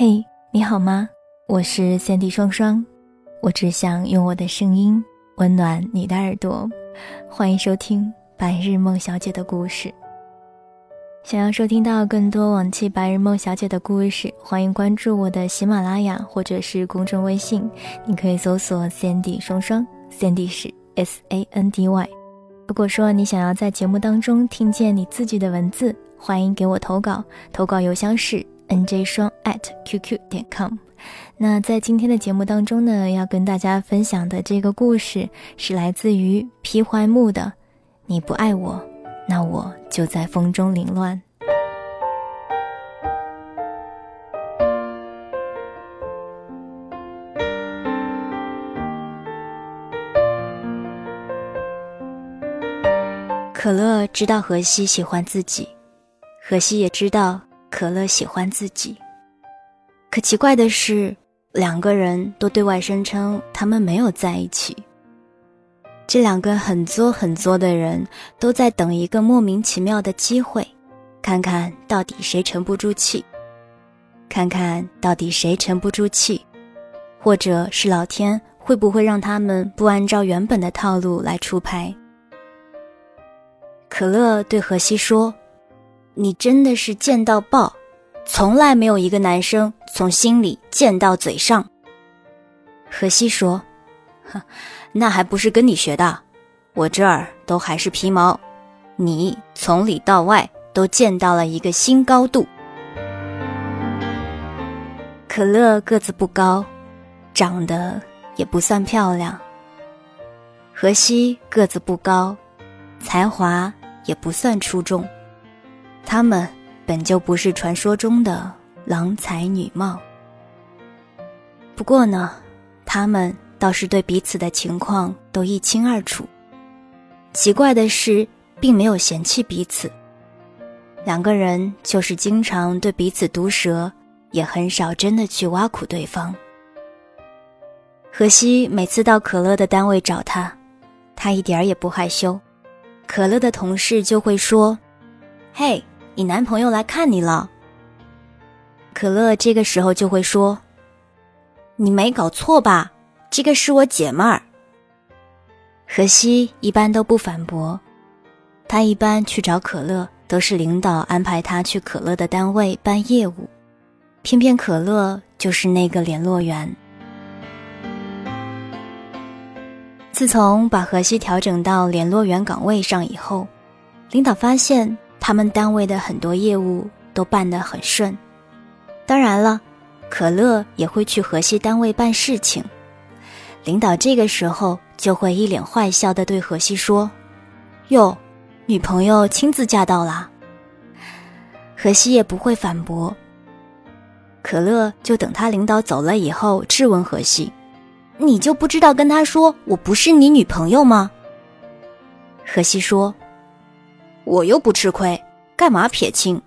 嘿，你好吗？我是三 D 双双，我只想用我的声音温暖你的耳朵。欢迎收听《白日梦小姐的故事》。想要收听到更多往期《白日梦小姐》的故事，欢迎关注我的喜马拉雅或者是公众微信，你可以搜索“三 D 双双”，三 D 是 S A N D Y。如果说你想要在节目当中听见你自己的文字，欢迎给我投稿，投稿邮箱是。N j 双 at qq 点 com，那在今天的节目当中呢，要跟大家分享的这个故事是来自于皮怀木的。你不爱我，那我就在风中凌乱。可乐知道荷西喜欢自己，荷西也知道。可乐喜欢自己，可奇怪的是，两个人都对外声称他们没有在一起。这两个很作很作的人都在等一个莫名其妙的机会，看看到底谁沉不住气，看看到底谁沉不住气，或者是老天会不会让他们不按照原本的套路来出牌。可乐对荷西说。你真的是贱到爆，从来没有一个男生从心里贱到嘴上。荷西说：“哼，那还不是跟你学的，我这儿都还是皮毛，你从里到外都见到了一个新高度。”可乐个子不高，长得也不算漂亮。荷西个子不高，才华也不算出众。他们本就不是传说中的郎才女貌，不过呢，他们倒是对彼此的情况都一清二楚。奇怪的是，并没有嫌弃彼此，两个人就是经常对彼此毒舌，也很少真的去挖苦对方。荷西每次到可乐的单位找他，他一点儿也不害羞，可乐的同事就会说：“嘿。”你男朋友来看你了。可乐这个时候就会说：“你没搞错吧？这个是我姐妹儿。”荷西一般都不反驳，他一般去找可乐都是领导安排他去可乐的单位办业务，偏偏可乐就是那个联络员。自从把荷西调整到联络员岗位上以后，领导发现。他们单位的很多业务都办得很顺，当然了，可乐也会去河西单位办事情。领导这个时候就会一脸坏笑地对河西说：“哟，女朋友亲自驾到啦。”河西也不会反驳。可乐就等他领导走了以后质问河西：“你就不知道跟他说我不是你女朋友吗？”河西说。我又不吃亏，干嘛撇清？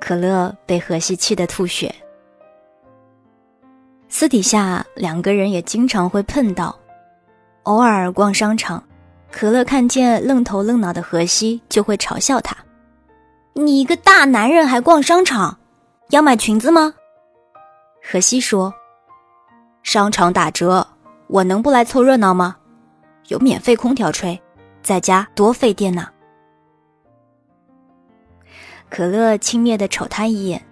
可乐被荷西气得吐血。私底下两个人也经常会碰到，偶尔逛商场，可乐看见愣头愣脑的荷西，就会嘲笑他：“你一个大男人还逛商场，要买裙子吗？”荷西说：“商场打折，我能不来凑热闹吗？有免费空调吹，在家多费电呢。”可乐轻蔑的瞅他一眼，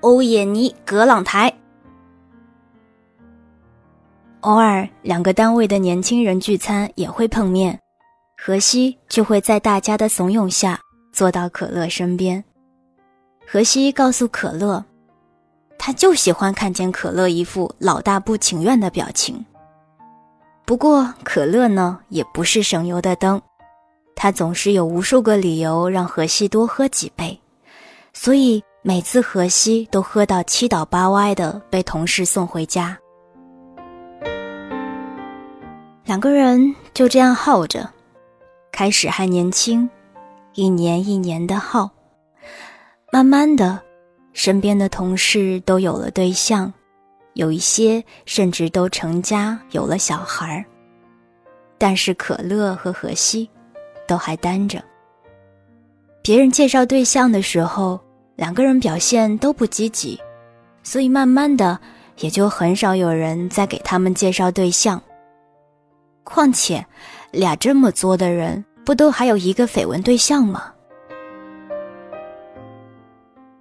欧也尼格朗台。偶尔，两个单位的年轻人聚餐也会碰面，荷西就会在大家的怂恿下坐到可乐身边。荷西告诉可乐，他就喜欢看见可乐一副老大不情愿的表情。不过，可乐呢也不是省油的灯。他总是有无数个理由让荷西多喝几杯，所以每次荷西都喝到七倒八歪的，被同事送回家。两个人就这样耗着，开始还年轻，一年一年的耗，慢慢的，身边的同事都有了对象，有一些甚至都成家有了小孩儿，但是可乐和荷西。都还单着。别人介绍对象的时候，两个人表现都不积极，所以慢慢的也就很少有人再给他们介绍对象。况且，俩这么作的人，不都还有一个绯闻对象吗？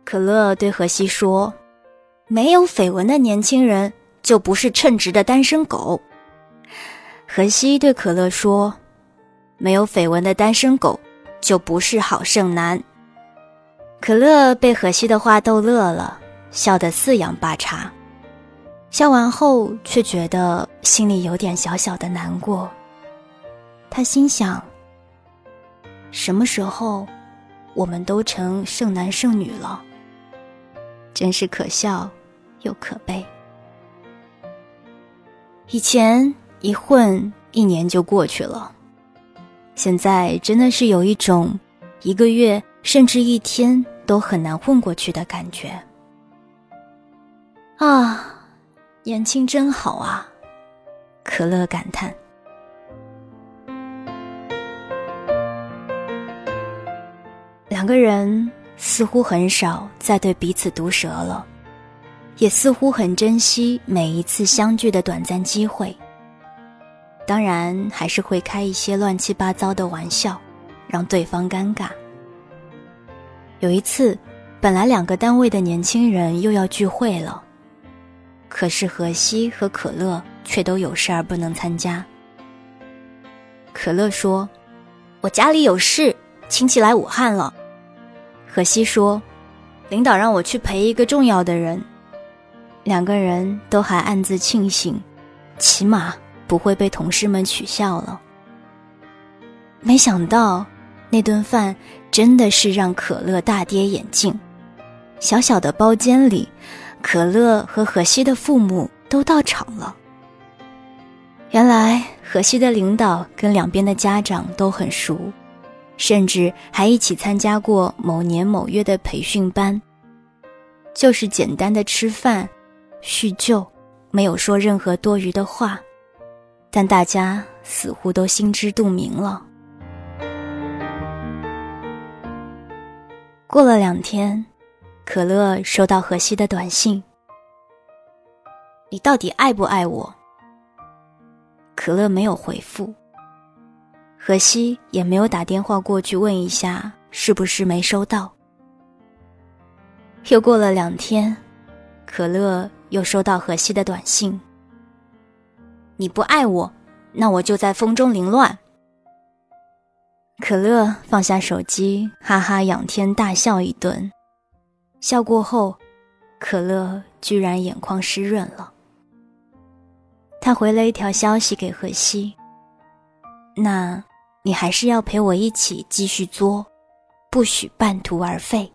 可乐对荷西说：“没有绯闻的年轻人，就不是称职的单身狗。”荷西对可乐说：“没有绯闻的单身狗，就不是好剩男。”可乐被荷西的话逗乐了，笑得四仰八叉。笑完后，却觉得心里有点小小的难过。他心想：“什么时候，我们都成剩男剩女了？真是可笑又可悲。”以前。一混一年就过去了，现在真的是有一种一个月甚至一天都很难混过去的感觉。啊，年轻真好啊！可乐感叹。两个人似乎很少再对彼此毒舌了，也似乎很珍惜每一次相聚的短暂机会。当然还是会开一些乱七八糟的玩笑，让对方尴尬。有一次，本来两个单位的年轻人又要聚会了，可是荷西和可乐却都有事儿不能参加。可乐说：“我家里有事，亲戚来武汉了。”荷西说：“领导让我去陪一个重要的人。”两个人都还暗自庆幸，起码。不会被同事们取笑了。没想到那顿饭真的是让可乐大跌眼镜。小小的包间里，可乐和荷西的父母都到场了。原来荷西的领导跟两边的家长都很熟，甚至还一起参加过某年某月的培训班。就是简单的吃饭、叙旧，没有说任何多余的话。但大家似乎都心知肚明了。过了两天，可乐收到荷西的短信：“你到底爱不爱我？”可乐没有回复，荷西也没有打电话过去问一下是不是没收到。又过了两天，可乐又收到荷西的短信。你不爱我，那我就在风中凌乱。可乐放下手机，哈哈仰天大笑一顿。笑过后，可乐居然眼眶湿润了。他回了一条消息给荷西：“那，你还是要陪我一起继续作，不许半途而废。”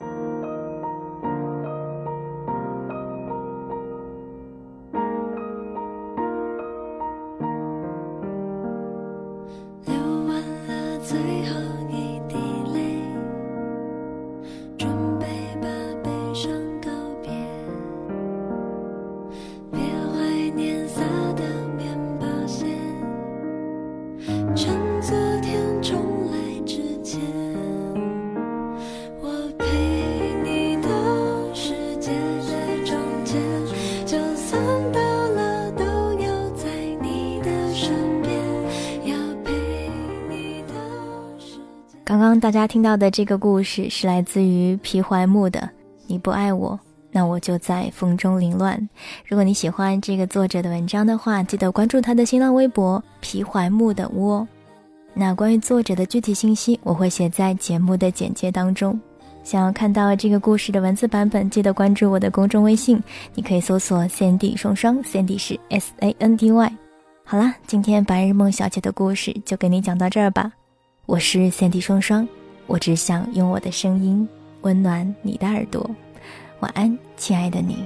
最后刚大家听到的这个故事是来自于皮怀木的。你不爱我，那我就在风中凌乱。如果你喜欢这个作者的文章的话，记得关注他的新浪微博皮怀木的窝。那关于作者的具体信息，我会写在节目的简介当中。想要看到这个故事的文字版本，记得关注我的公众微信，你可以搜索 “Sandy 双双 ”，Sandy 是 S A N D Y。好啦，今天白日梦小姐的故事就给你讲到这儿吧。我是三 D 双双，我只想用我的声音温暖你的耳朵。晚安，亲爱的你。